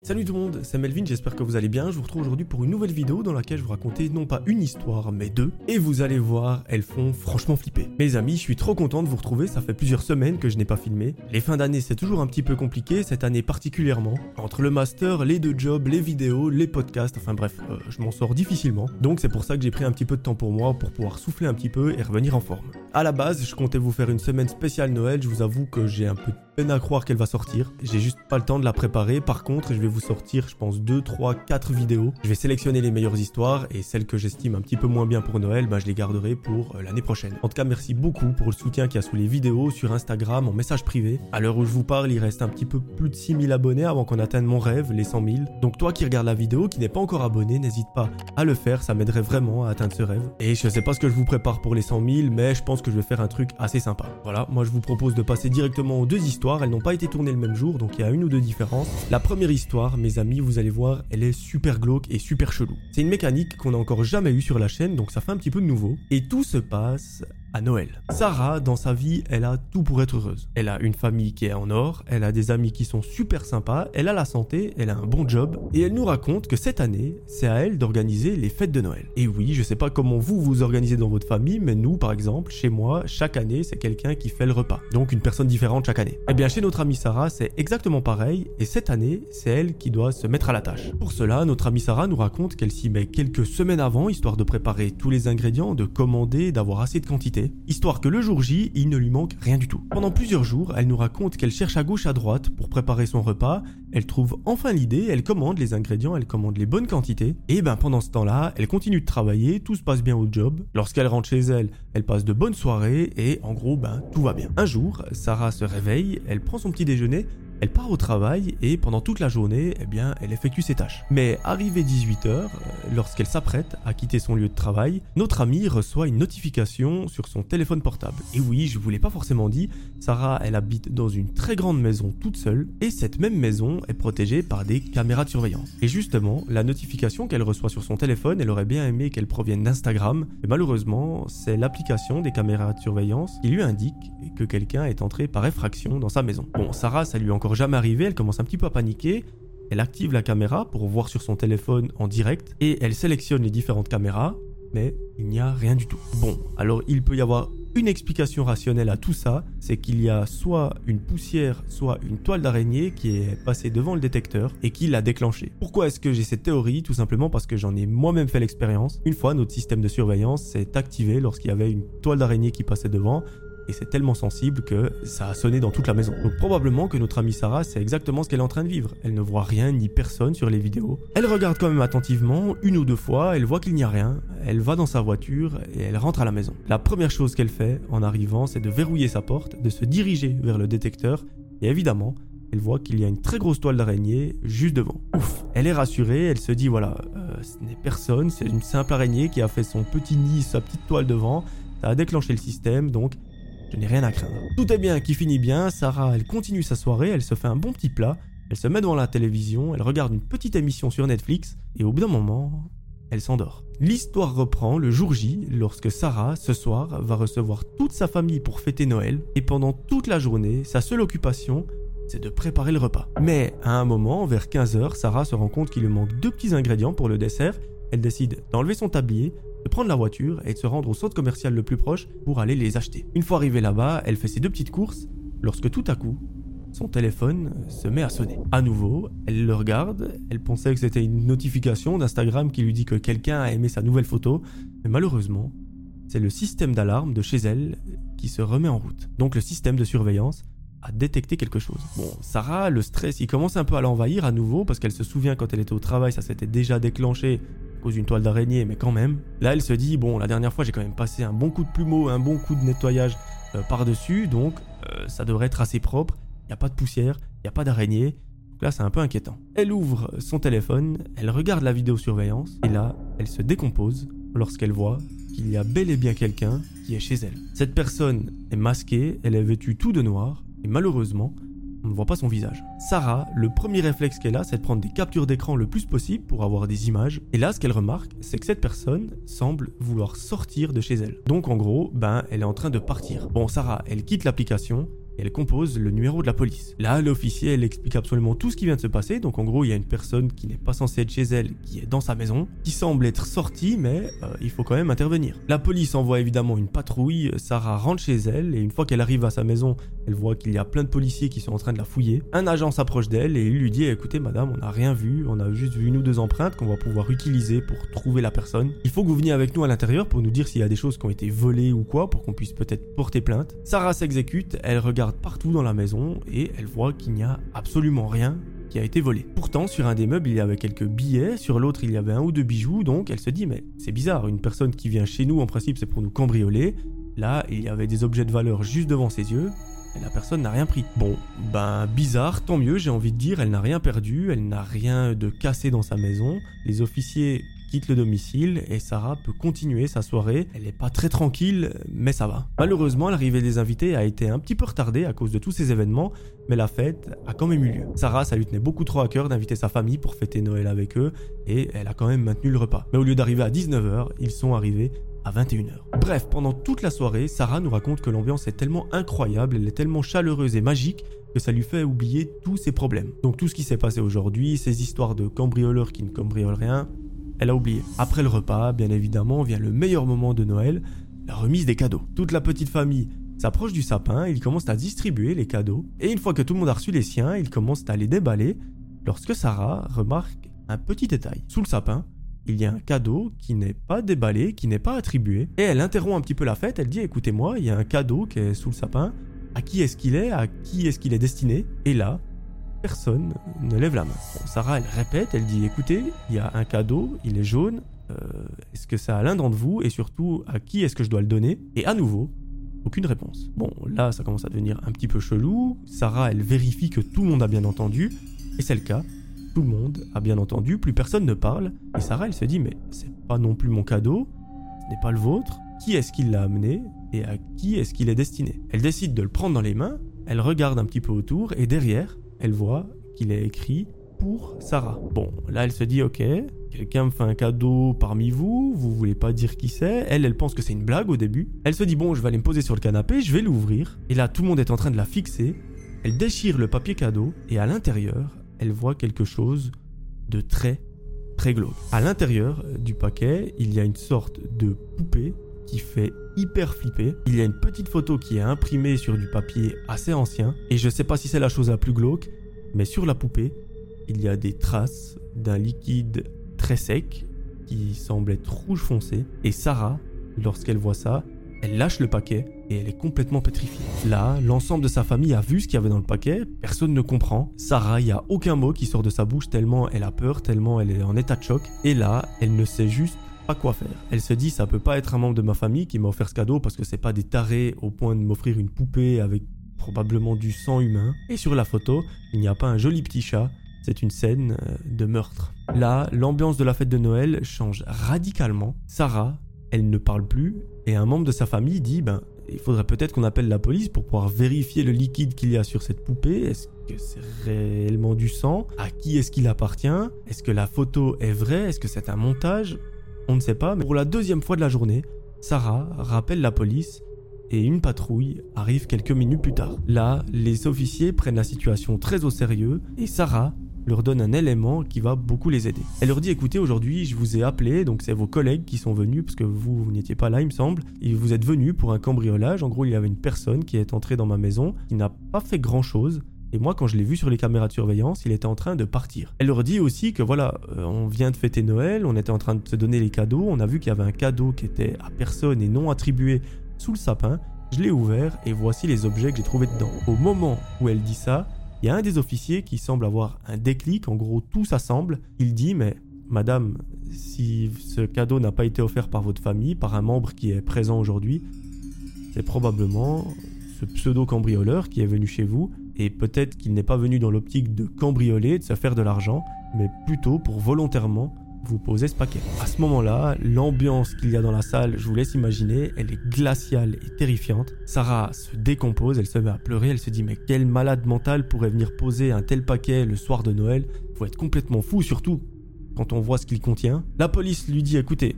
Salut tout le monde, c'est Melvin, j'espère que vous allez bien. Je vous retrouve aujourd'hui pour une nouvelle vidéo dans laquelle je vous raconter non pas une histoire, mais deux. Et vous allez voir, elles font franchement flipper. Mes amis, je suis trop content de vous retrouver, ça fait plusieurs semaines que je n'ai pas filmé. Les fins d'année, c'est toujours un petit peu compliqué, cette année particulièrement. Entre le master, les deux jobs, les vidéos, les podcasts, enfin bref, euh, je m'en sors difficilement. Donc c'est pour ça que j'ai pris un petit peu de temps pour moi, pour pouvoir souffler un petit peu et revenir en forme. À la base, je comptais vous faire une semaine spéciale Noël, je vous avoue que j'ai un peu de peine à croire qu'elle va sortir. J'ai juste pas le temps de la préparer, par contre, je vais vous sortir, je pense, 2, 3, 4 vidéos. Je vais sélectionner les meilleures histoires et celles que j'estime un petit peu moins bien pour Noël, bah, je les garderai pour euh, l'année prochaine. En tout cas, merci beaucoup pour le soutien qu'il y a sous les vidéos, sur Instagram, en message privé. À l'heure où je vous parle, il reste un petit peu plus de 6000 abonnés avant qu'on atteigne mon rêve, les 100 000. Donc toi qui regardes la vidéo, qui n'est pas encore abonné, n'hésite pas à le faire, ça m'aiderait vraiment à atteindre ce rêve. Et je sais pas ce que je vous prépare pour les 100 000, mais je pense que je vais faire un truc assez sympa. Voilà, moi je vous propose de passer directement aux deux histoires, elles n'ont pas été tournées le même jour, donc il y a une ou deux différences. La première histoire, mes amis, vous allez voir, elle est super glauque et super chelou. C'est une mécanique qu'on n'a encore jamais eue sur la chaîne, donc ça fait un petit peu de nouveau. Et tout se passe à Noël. Sarah, dans sa vie, elle a tout pour être heureuse. Elle a une famille qui est en or, elle a des amis qui sont super sympas, elle a la santé, elle a un bon job, et elle nous raconte que cette année, c'est à elle d'organiser les fêtes de Noël. Et oui, je sais pas comment vous vous organisez dans votre famille, mais nous, par exemple, chez moi, chaque année, c'est quelqu'un qui fait le repas. Donc une personne différente chaque année. Eh bien, chez notre amie Sarah, c'est exactement pareil, et cette année, c'est elle qui doit se mettre à la tâche. Pour cela, notre amie Sarah nous raconte qu'elle s'y met quelques semaines avant, histoire de préparer tous les ingrédients, de commander, d'avoir assez de quantité histoire que le jour J, il ne lui manque rien du tout. Pendant plusieurs jours, elle nous raconte qu'elle cherche à gauche à droite pour préparer son repas, elle trouve enfin l'idée, elle commande les ingrédients, elle commande les bonnes quantités, et ben pendant ce temps-là, elle continue de travailler, tout se passe bien au job. Lorsqu'elle rentre chez elle, elle passe de bonnes soirées, et en gros, ben tout va bien. Un jour, Sarah se réveille, elle prend son petit déjeuner, elle part au travail et pendant toute la journée, eh bien, elle effectue ses tâches. Mais arrivé 18h, lorsqu'elle s'apprête à quitter son lieu de travail, notre amie reçoit une notification sur son téléphone portable. Et oui, je vous l'ai pas forcément dit, Sarah, elle habite dans une très grande maison toute seule et cette même maison est protégée par des caméras de surveillance. Et justement, la notification qu'elle reçoit sur son téléphone, elle aurait bien aimé qu'elle provienne d'Instagram, mais malheureusement, c'est l'application des caméras de surveillance qui lui indique que quelqu'un est entré par effraction dans sa maison. Bon, Sarah, ça lui encore jamais arrivé, elle commence un petit peu à paniquer. Elle active la caméra pour voir sur son téléphone en direct et elle sélectionne les différentes caméras, mais il n'y a rien du tout. Bon, alors il peut y avoir une explication rationnelle à tout ça, c'est qu'il y a soit une poussière, soit une toile d'araignée qui est passée devant le détecteur et qui l'a déclenché. Pourquoi est-ce que j'ai cette théorie? Tout simplement parce que j'en ai moi-même fait l'expérience. Une fois, notre système de surveillance s'est activé lorsqu'il y avait une toile d'araignée qui passait devant et c'est tellement sensible que ça a sonné dans toute la maison. Donc probablement que notre amie Sarah c'est exactement ce qu'elle est en train de vivre. Elle ne voit rien ni personne sur les vidéos. Elle regarde quand même attentivement, une ou deux fois, elle voit qu'il n'y a rien, elle va dans sa voiture et elle rentre à la maison. La première chose qu'elle fait en arrivant c'est de verrouiller sa porte, de se diriger vers le détecteur et évidemment elle voit qu'il y a une très grosse toile d'araignée juste devant. Ouf, elle est rassurée, elle se dit voilà, euh, ce n'est personne, c'est une simple araignée qui a fait son petit nid, sa petite toile devant, ça a déclenché le système, donc je n'ai rien à craindre. Tout est bien qui finit bien, Sarah elle continue sa soirée, elle se fait un bon petit plat, elle se met devant la télévision, elle regarde une petite émission sur Netflix, et au bout d'un moment, elle s'endort. L'histoire reprend le jour J, lorsque Sarah, ce soir, va recevoir toute sa famille pour fêter Noël, et pendant toute la journée, sa seule occupation, c'est de préparer le repas. Mais à un moment, vers 15h, Sarah se rend compte qu'il lui manque deux petits ingrédients pour le dessert, elle décide d'enlever son tablier, de prendre la voiture et de se rendre au centre commercial le plus proche pour aller les acheter. Une fois arrivée là-bas, elle fait ses deux petites courses lorsque tout à coup, son téléphone se met à sonner. À nouveau, elle le regarde, elle pensait que c'était une notification d'Instagram qui lui dit que quelqu'un a aimé sa nouvelle photo, mais malheureusement, c'est le système d'alarme de chez elle qui se remet en route. Donc le système de surveillance a détecté quelque chose. Bon, Sarah, le stress, il commence un peu à l'envahir à nouveau parce qu'elle se souvient quand elle était au travail, ça s'était déjà déclenché cause d'une toile d'araignée, mais quand même. Là, elle se dit, bon, la dernière fois, j'ai quand même passé un bon coup de plumeau, un bon coup de nettoyage euh, par-dessus, donc euh, ça devrait être assez propre. Il n'y a pas de poussière, il n'y a pas d'araignée. là, c'est un peu inquiétant. Elle ouvre son téléphone, elle regarde la vidéosurveillance, et là, elle se décompose lorsqu'elle voit qu'il y a bel et bien quelqu'un qui est chez elle. Cette personne est masquée, elle est vêtue tout de noir, et malheureusement, on ne voit pas son visage. Sarah, le premier réflexe qu'elle a, c'est de prendre des captures d'écran le plus possible pour avoir des images. Et là, ce qu'elle remarque, c'est que cette personne semble vouloir sortir de chez elle. Donc en gros, ben, elle est en train de partir. Bon, Sarah, elle quitte l'application, elle compose le numéro de la police. Là, l'officier, elle explique absolument tout ce qui vient de se passer. Donc en gros, il y a une personne qui n'est pas censée être chez elle, qui est dans sa maison, qui semble être sortie, mais euh, il faut quand même intervenir. La police envoie évidemment une patrouille. Sarah rentre chez elle et une fois qu'elle arrive à sa maison, elle voit qu'il y a plein de policiers qui sont en train de la fouiller. Un agent s'approche d'elle et il lui dit "Écoutez, madame, on n'a rien vu. On a juste vu une ou deux empreintes qu'on va pouvoir utiliser pour trouver la personne. Il faut que vous veniez avec nous à l'intérieur pour nous dire s'il y a des choses qui ont été volées ou quoi, pour qu'on puisse peut-être porter plainte." Sarah s'exécute. Elle regarde partout dans la maison et elle voit qu'il n'y a absolument rien qui a été volé. Pourtant, sur un des meubles, il y avait quelques billets, sur l'autre, il y avait un ou deux bijoux, donc elle se dit, mais c'est bizarre, une personne qui vient chez nous, en principe, c'est pour nous cambrioler. Là, il y avait des objets de valeur juste devant ses yeux, et la personne n'a rien pris. Bon, ben bizarre, tant mieux, j'ai envie de dire, elle n'a rien perdu, elle n'a rien de cassé dans sa maison. Les officiers quitte le domicile et Sarah peut continuer sa soirée. Elle n'est pas très tranquille, mais ça va. Malheureusement, l'arrivée des invités a été un petit peu retardée à cause de tous ces événements, mais la fête a quand même eu lieu. Sarah, ça lui tenait beaucoup trop à cœur d'inviter sa famille pour fêter Noël avec eux et elle a quand même maintenu le repas. Mais au lieu d'arriver à 19h, ils sont arrivés à 21h. Bref, pendant toute la soirée, Sarah nous raconte que l'ambiance est tellement incroyable, elle est tellement chaleureuse et magique que ça lui fait oublier tous ses problèmes. Donc tout ce qui s'est passé aujourd'hui, ces histoires de cambrioleurs qui ne cambriolent rien, elle a oublié. Après le repas, bien évidemment, vient le meilleur moment de Noël, la remise des cadeaux. Toute la petite famille s'approche du sapin, ils commencent à distribuer les cadeaux, et une fois que tout le monde a reçu les siens, ils commencent à les déballer, lorsque Sarah remarque un petit détail. Sous le sapin, il y a un cadeau qui n'est pas déballé, qui n'est pas attribué, et elle interrompt un petit peu la fête, elle dit écoutez-moi, il y a un cadeau qui est sous le sapin, à qui est-ce qu'il est, à qui est-ce qu'il est destiné, et là, Personne ne lève la main. Sarah, elle répète, elle dit écoutez, il y a un cadeau, il est jaune. Euh, est-ce que c'est à l'un d'entre vous et surtout à qui est-ce que je dois le donner? Et à nouveau, aucune réponse. Bon, là, ça commence à devenir un petit peu chelou. Sarah, elle vérifie que tout le monde a bien entendu. Et c'est le cas. Tout le monde a bien entendu, plus personne ne parle. Et Sarah, elle se dit mais c'est pas non plus mon cadeau, ce n'est pas le vôtre. Qui est-ce qui l'a amené et à qui est-ce qu'il est destiné? Elle décide de le prendre dans les mains. Elle regarde un petit peu autour et derrière, elle voit qu'il est écrit pour Sarah. Bon, là elle se dit ok, quelqu'un me fait un cadeau parmi vous, vous voulez pas dire qui c'est. Elle, elle pense que c'est une blague au début. Elle se dit bon, je vais aller me poser sur le canapé, je vais l'ouvrir. Et là tout le monde est en train de la fixer. Elle déchire le papier cadeau et à l'intérieur, elle voit quelque chose de très très glauque. À l'intérieur du paquet, il y a une sorte de poupée fait hyper flipper. Il y a une petite photo qui est imprimée sur du papier assez ancien. Et je sais pas si c'est la chose la plus glauque, mais sur la poupée, il y a des traces d'un liquide très sec qui semble être rouge foncé. Et Sarah, lorsqu'elle voit ça, elle lâche le paquet et elle est complètement pétrifiée. Là, l'ensemble de sa famille a vu ce qu'il y avait dans le paquet, personne ne comprend. Sarah, il n'y a aucun mot qui sort de sa bouche tellement elle a peur, tellement elle est en état de choc. Et là, elle ne sait juste quoi faire. Elle se dit ça peut pas être un membre de ma famille qui m'a offert ce cadeau parce que c'est pas des tarés au point de m'offrir une poupée avec probablement du sang humain. Et sur la photo, il n'y a pas un joli petit chat, c'est une scène euh, de meurtre. Là, l'ambiance de la fête de Noël change radicalement. Sarah, elle ne parle plus et un membre de sa famille dit ben il faudrait peut-être qu'on appelle la police pour pouvoir vérifier le liquide qu'il y a sur cette poupée. Est-ce que c'est réellement du sang? À qui est-ce qu'il appartient? Est-ce que la photo est vraie? Est-ce que c'est un montage? On ne sait pas, mais pour la deuxième fois de la journée, Sarah rappelle la police et une patrouille arrive quelques minutes plus tard. Là, les officiers prennent la situation très au sérieux et Sarah leur donne un élément qui va beaucoup les aider. Elle leur dit écoutez aujourd'hui je vous ai appelé, donc c'est vos collègues qui sont venus parce que vous, vous n'étiez pas là il me semble, et vous êtes venus pour un cambriolage, en gros il y avait une personne qui est entrée dans ma maison qui n'a pas fait grand chose, et moi, quand je l'ai vu sur les caméras de surveillance, il était en train de partir. Elle leur dit aussi que voilà, euh, on vient de fêter Noël, on était en train de se donner les cadeaux, on a vu qu'il y avait un cadeau qui était à personne et non attribué sous le sapin. Je l'ai ouvert et voici les objets que j'ai trouvés dedans. Au moment où elle dit ça, il y a un des officiers qui semble avoir un déclic, en gros tout s'assemble. Il dit mais Madame, si ce cadeau n'a pas été offert par votre famille, par un membre qui est présent aujourd'hui, c'est probablement ce pseudo-cambrioleur qui est venu chez vous et peut-être qu'il n'est pas venu dans l'optique de cambrioler, de se faire de l'argent, mais plutôt pour volontairement vous poser ce paquet. À ce moment-là, l'ambiance qu'il y a dans la salle, je vous laisse imaginer, elle est glaciale et terrifiante. Sarah se décompose, elle se met à pleurer, elle se dit mais quel malade mental pourrait venir poser un tel paquet le soir de Noël Faut être complètement fou, surtout quand on voit ce qu'il contient. La police lui dit écoutez,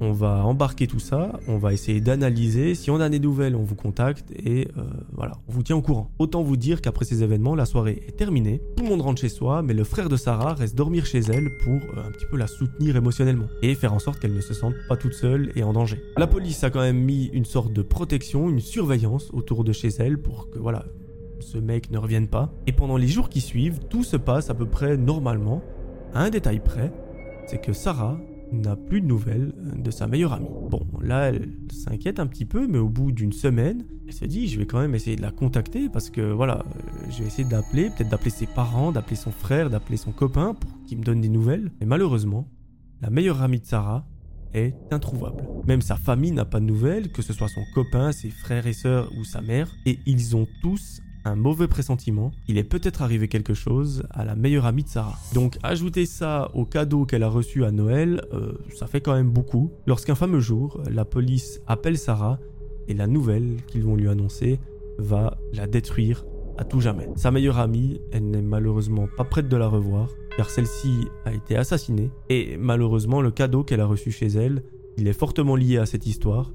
on va embarquer tout ça, on va essayer d'analyser. Si on a des nouvelles, on vous contacte et euh, voilà, on vous tient au courant. Autant vous dire qu'après ces événements, la soirée est terminée. Tout le monde rentre chez soi, mais le frère de Sarah reste dormir chez elle pour euh, un petit peu la soutenir émotionnellement et faire en sorte qu'elle ne se sente pas toute seule et en danger. La police a quand même mis une sorte de protection, une surveillance autour de chez elle pour que voilà, ce mec ne revienne pas. Et pendant les jours qui suivent, tout se passe à peu près normalement. À un détail près, c'est que Sarah n'a plus de nouvelles de sa meilleure amie. Bon, là, elle s'inquiète un petit peu, mais au bout d'une semaine, elle se dit, je vais quand même essayer de la contacter parce que voilà, je vais essayer d'appeler, peut-être d'appeler ses parents, d'appeler son frère, d'appeler son copain pour qu'il me donne des nouvelles. Mais malheureusement, la meilleure amie de Sarah est introuvable. Même sa famille n'a pas de nouvelles, que ce soit son copain, ses frères et sœurs ou sa mère, et ils ont tous un mauvais pressentiment, il est peut-être arrivé quelque chose à la meilleure amie de Sarah. Donc ajouter ça au cadeau qu'elle a reçu à Noël, euh, ça fait quand même beaucoup. Lorsqu'un fameux jour, la police appelle Sarah et la nouvelle qu'ils vont lui annoncer va la détruire à tout jamais. Sa meilleure amie, elle n'est malheureusement pas prête de la revoir car celle-ci a été assassinée et malheureusement le cadeau qu'elle a reçu chez elle, il est fortement lié à cette histoire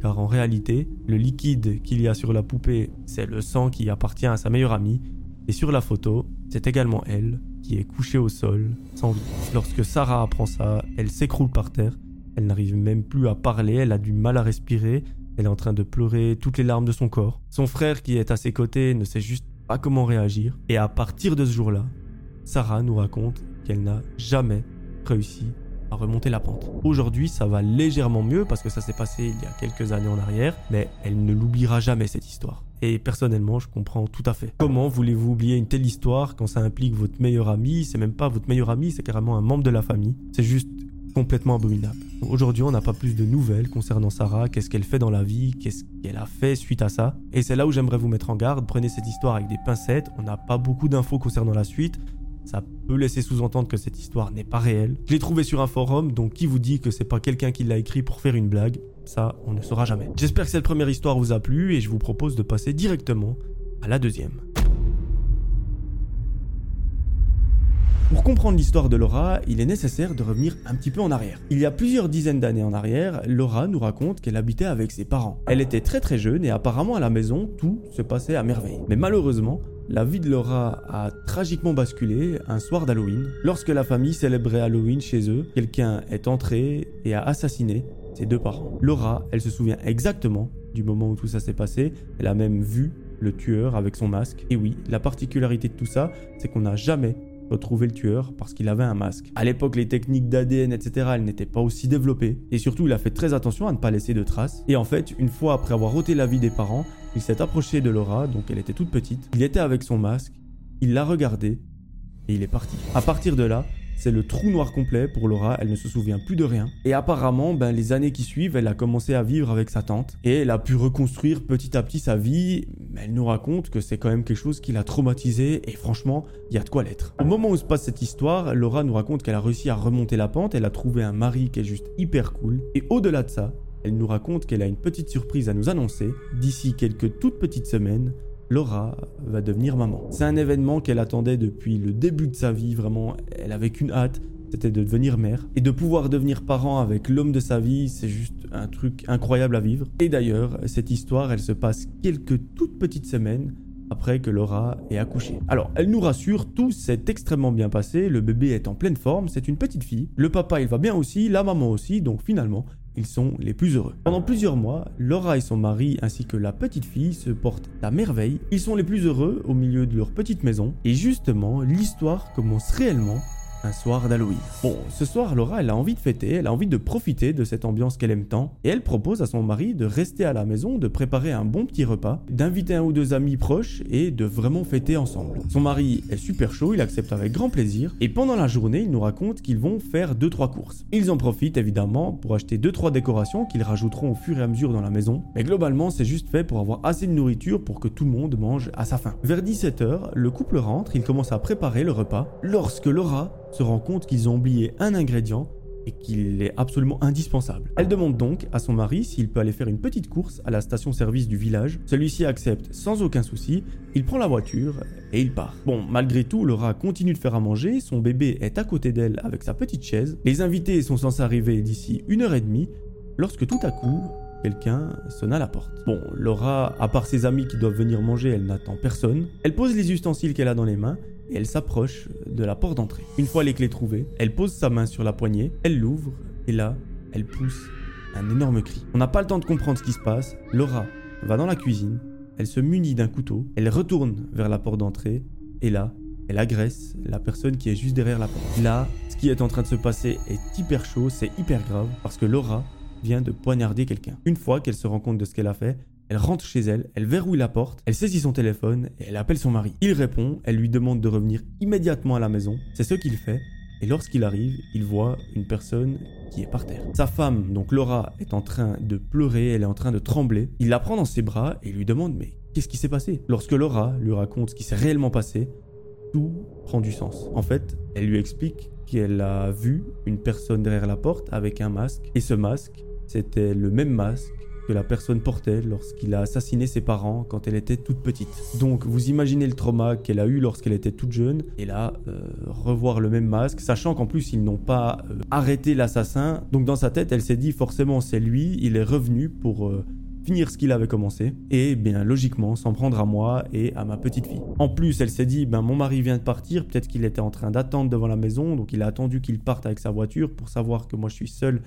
car en réalité, le liquide qu'il y a sur la poupée, c'est le sang qui appartient à sa meilleure amie, et sur la photo, c'est également elle qui est couchée au sol, sans vie. Lorsque Sarah apprend ça, elle s'écroule par terre, elle n'arrive même plus à parler, elle a du mal à respirer, elle est en train de pleurer toutes les larmes de son corps. Son frère qui est à ses côtés ne sait juste pas comment réagir, et à partir de ce jour-là, Sarah nous raconte qu'elle n'a jamais réussi à remonter la pente. Aujourd'hui, ça va légèrement mieux parce que ça s'est passé il y a quelques années en arrière, mais elle ne l'oubliera jamais cette histoire. Et personnellement, je comprends tout à fait. Comment voulez-vous oublier une telle histoire quand ça implique votre meilleur ami? C'est même pas votre meilleur ami, c'est carrément un membre de la famille. C'est juste complètement abominable. Aujourd'hui, on n'a pas plus de nouvelles concernant Sarah, qu'est-ce qu'elle fait dans la vie, qu'est-ce qu'elle a fait suite à ça? Et c'est là où j'aimerais vous mettre en garde, prenez cette histoire avec des pincettes, on n'a pas beaucoup d'infos concernant la suite, ça peut laisser sous-entendre que cette histoire n'est pas réelle. Je l'ai trouvé sur un forum, donc qui vous dit que c'est pas quelqu'un qui l'a écrit pour faire une blague? Ça, on ne saura jamais. J'espère que cette première histoire vous a plu et je vous propose de passer directement à la deuxième. Pour comprendre l'histoire de Laura, il est nécessaire de revenir un petit peu en arrière. Il y a plusieurs dizaines d'années en arrière, Laura nous raconte qu'elle habitait avec ses parents. Elle était très très jeune et apparemment à la maison, tout se passait à merveille. Mais malheureusement, la vie de Laura a tragiquement basculé un soir d'Halloween. Lorsque la famille célébrait Halloween chez eux, quelqu'un est entré et a assassiné ses deux parents. Laura, elle se souvient exactement du moment où tout ça s'est passé. Elle a même vu le tueur avec son masque. Et oui, la particularité de tout ça, c'est qu'on n'a jamais retrouver le tueur parce qu'il avait un masque. À l'époque, les techniques d'ADN, etc., elles n'étaient pas aussi développées. Et surtout, il a fait très attention à ne pas laisser de traces. Et en fait, une fois après avoir ôté la vie des parents, il s'est approché de Laura, donc elle était toute petite. Il était avec son masque, il l'a regardée et il est parti. À partir de là, c'est le trou noir complet pour Laura, elle ne se souvient plus de rien. Et apparemment, ben, les années qui suivent, elle a commencé à vivre avec sa tante. Et elle a pu reconstruire petit à petit sa vie. Mais elle nous raconte que c'est quand même quelque chose qui l'a traumatisée. Et franchement, il y a de quoi l'être. Au moment où se passe cette histoire, Laura nous raconte qu'elle a réussi à remonter la pente. Elle a trouvé un mari qui est juste hyper cool. Et au-delà de ça, elle nous raconte qu'elle a une petite surprise à nous annoncer. D'ici quelques toutes petites semaines, Laura va devenir maman. C'est un événement qu'elle attendait depuis le début de sa vie, vraiment, elle avait qu'une hâte, c'était de devenir mère. Et de pouvoir devenir parent avec l'homme de sa vie, c'est juste un truc incroyable à vivre. Et d'ailleurs, cette histoire, elle se passe quelques toutes petites semaines après que Laura ait accouché. Alors, elle nous rassure, tout s'est extrêmement bien passé, le bébé est en pleine forme, c'est une petite fille, le papa il va bien aussi, la maman aussi, donc finalement, ils sont les plus heureux. Pendant plusieurs mois, Laura et son mari ainsi que la petite fille se portent à merveille. Ils sont les plus heureux au milieu de leur petite maison. Et justement, l'histoire commence réellement un soir d'Halloween. Bon, ce soir, Laura, elle a envie de fêter, elle a envie de profiter de cette ambiance qu'elle aime tant, et elle propose à son mari de rester à la maison, de préparer un bon petit repas, d'inviter un ou deux amis proches et de vraiment fêter ensemble. Son mari est super chaud, il accepte avec grand plaisir, et pendant la journée, il nous raconte qu'ils vont faire 2-3 courses. Ils en profitent évidemment pour acheter 2-3 décorations qu'ils rajouteront au fur et à mesure dans la maison, mais globalement, c'est juste fait pour avoir assez de nourriture pour que tout le monde mange à sa faim. Vers 17h, le couple rentre, il commence à préparer le repas, lorsque Laura se rend compte qu'ils ont oublié un ingrédient et qu'il est absolument indispensable. Elle demande donc à son mari s'il peut aller faire une petite course à la station-service du village. Celui-ci accepte sans aucun souci, il prend la voiture et il part. Bon, malgré tout, Laura continue de faire à manger, son bébé est à côté d'elle avec sa petite chaise, les invités sont censés arriver d'ici une heure et demie, lorsque tout à coup, quelqu'un sonne à la porte. Bon, Laura, à part ses amis qui doivent venir manger, elle n'attend personne. Elle pose les ustensiles qu'elle a dans les mains et elle s'approche de la porte d'entrée. Une fois les clés trouvées, elle pose sa main sur la poignée, elle l'ouvre et là, elle pousse un énorme cri. On n'a pas le temps de comprendre ce qui se passe. Laura va dans la cuisine, elle se munit d'un couteau, elle retourne vers la porte d'entrée et là, elle agresse la personne qui est juste derrière la porte. Là, ce qui est en train de se passer est hyper chaud, c'est hyper grave parce que Laura vient de poignarder quelqu'un. Une fois qu'elle se rend compte de ce qu'elle a fait, elle rentre chez elle, elle verrouille la porte, elle saisit son téléphone et elle appelle son mari. Il répond, elle lui demande de revenir immédiatement à la maison. C'est ce qu'il fait. Et lorsqu'il arrive, il voit une personne qui est par terre. Sa femme, donc Laura, est en train de pleurer, elle est en train de trembler. Il la prend dans ses bras et lui demande mais qu'est-ce qui s'est passé? Lorsque Laura lui raconte ce qui s'est réellement passé, tout prend du sens. En fait, elle lui explique qu'elle a vu une personne derrière la porte avec un masque et ce masque c'était le même masque que la personne portait lorsqu'il a assassiné ses parents quand elle était toute petite. Donc vous imaginez le trauma qu'elle a eu lorsqu'elle était toute jeune, et là, euh, revoir le même masque, sachant qu'en plus ils n'ont pas euh, arrêté l'assassin, donc dans sa tête elle s'est dit forcément c'est lui, il est revenu pour... Euh, finir ce qu'il avait commencé. Et bien logiquement s'en prendre à moi et à ma petite fille. En plus, elle s'est dit ben mon mari vient de partir, peut-être qu'il était en train d'attendre devant la maison, donc il a attendu qu'il parte avec sa voiture pour savoir que moi je suis seul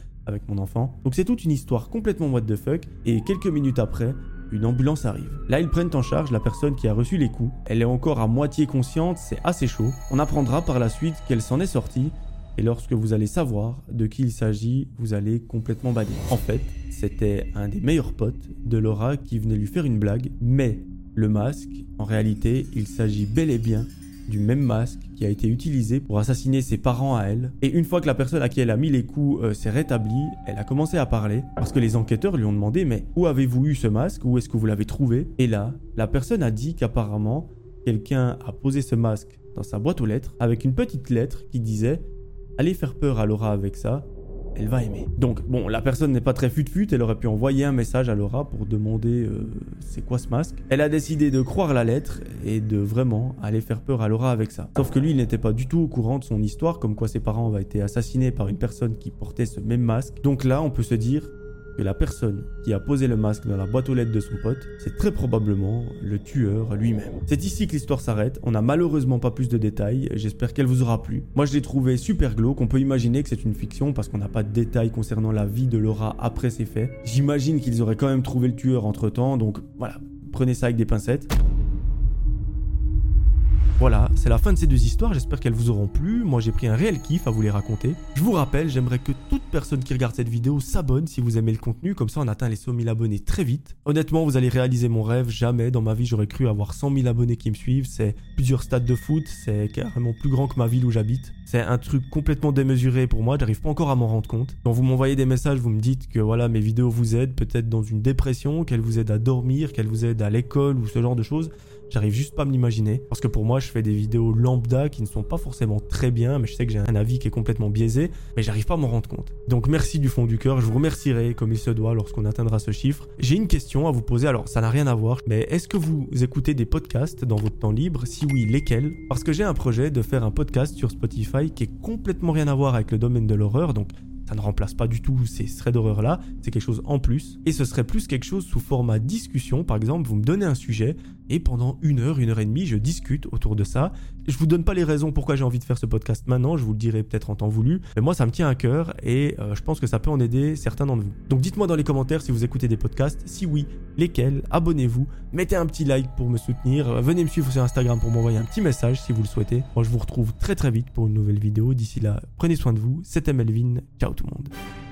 mon enfant. Donc c'est toute une histoire complètement what the fuck et quelques minutes après, une ambulance arrive. Là, ils prennent en charge la personne qui a reçu les coups. Elle est encore à moitié consciente, c'est assez chaud. On apprendra par la suite qu'elle s'en est sortie et lorsque vous allez savoir de qui il s'agit, vous allez complètement bader. En fait, c'était un des meilleurs potes de Laura qui venait lui faire une blague, mais le masque, en réalité, il s'agit bel et bien même masque qui a été utilisé pour assassiner ses parents à elle. Et une fois que la personne à qui elle a mis les coups euh, s'est rétablie, elle a commencé à parler parce que les enquêteurs lui ont demandé mais où avez-vous eu ce masque? Où est-ce que vous l'avez trouvé? Et là, la personne a dit qu'apparemment quelqu'un a posé ce masque dans sa boîte aux lettres avec une petite lettre qui disait Allez faire peur à Laura avec ça, elle va aimer. Donc bon, la personne n'est pas très fut-fut, elle aurait pu envoyer un message à Laura pour demander euh, c'est quoi ce masque. Elle a décidé de croire la lettre et de vraiment aller faire peur à Laura avec ça. Sauf que lui, il n'était pas du tout au courant de son histoire, comme quoi ses parents avaient été assassinés par une personne qui portait ce même masque. Donc là, on peut se dire, que la personne qui a posé le masque dans la boîte aux lettres de son pote, c'est très probablement le tueur lui-même. C'est ici que l'histoire s'arrête, on n'a malheureusement pas plus de détails, j'espère qu'elle vous aura plu. Moi je l'ai trouvé super glauque, on peut imaginer que c'est une fiction parce qu'on n'a pas de détails concernant la vie de Laura après ces faits. J'imagine qu'ils auraient quand même trouvé le tueur entre temps, donc voilà, prenez ça avec des pincettes. Voilà, c'est la fin de ces deux histoires, j'espère qu'elles vous auront plu. Moi j'ai pris un réel kiff à vous les raconter. Je vous rappelle, j'aimerais que toute personne qui regarde cette vidéo s'abonne si vous aimez le contenu, comme ça on atteint les 100 000 abonnés très vite. Honnêtement, vous allez réaliser mon rêve, jamais dans ma vie j'aurais cru avoir 100 000 abonnés qui me suivent. C'est plusieurs stades de foot, c'est carrément plus grand que ma ville où j'habite. C'est un truc complètement démesuré pour moi, j'arrive pas encore à m'en rendre compte. Quand vous m'envoyez des messages, vous me dites que voilà, mes vidéos vous aident peut-être dans une dépression, qu'elles vous aident à dormir, qu'elles vous aident à l'école ou ce genre de choses. J'arrive juste pas à me l'imaginer. Parce que pour moi, je fais des vidéos lambda qui ne sont pas forcément très bien, mais je sais que j'ai un avis qui est complètement biaisé, mais j'arrive pas à m'en rendre compte. Donc merci du fond du cœur, je vous remercierai comme il se doit lorsqu'on atteindra ce chiffre. J'ai une question à vous poser, alors ça n'a rien à voir, mais est-ce que vous écoutez des podcasts dans votre temps libre? Si oui, lesquels? Parce que j'ai un projet de faire un podcast sur Spotify qui est complètement rien à voir avec le domaine de l'horreur, donc ça ne remplace pas du tout ces threads d'horreur là, c'est quelque chose en plus. Et ce serait plus quelque chose sous format discussion. Par exemple, vous me donnez un sujet et pendant une heure, une heure et demie, je discute autour de ça. Je vous donne pas les raisons pourquoi j'ai envie de faire ce podcast maintenant, je vous le dirai peut-être en temps voulu. Mais moi, ça me tient à cœur et euh, je pense que ça peut en aider certains d'entre vous. Donc dites-moi dans les commentaires si vous écoutez des podcasts, si oui, lesquels, abonnez-vous, mettez un petit like pour me soutenir, venez me suivre sur Instagram pour m'envoyer un petit message si vous le souhaitez. Moi, je vous retrouve très très vite pour une nouvelle vidéo. D'ici là, prenez soin de vous. C'était Melvin. Ciao tout monde.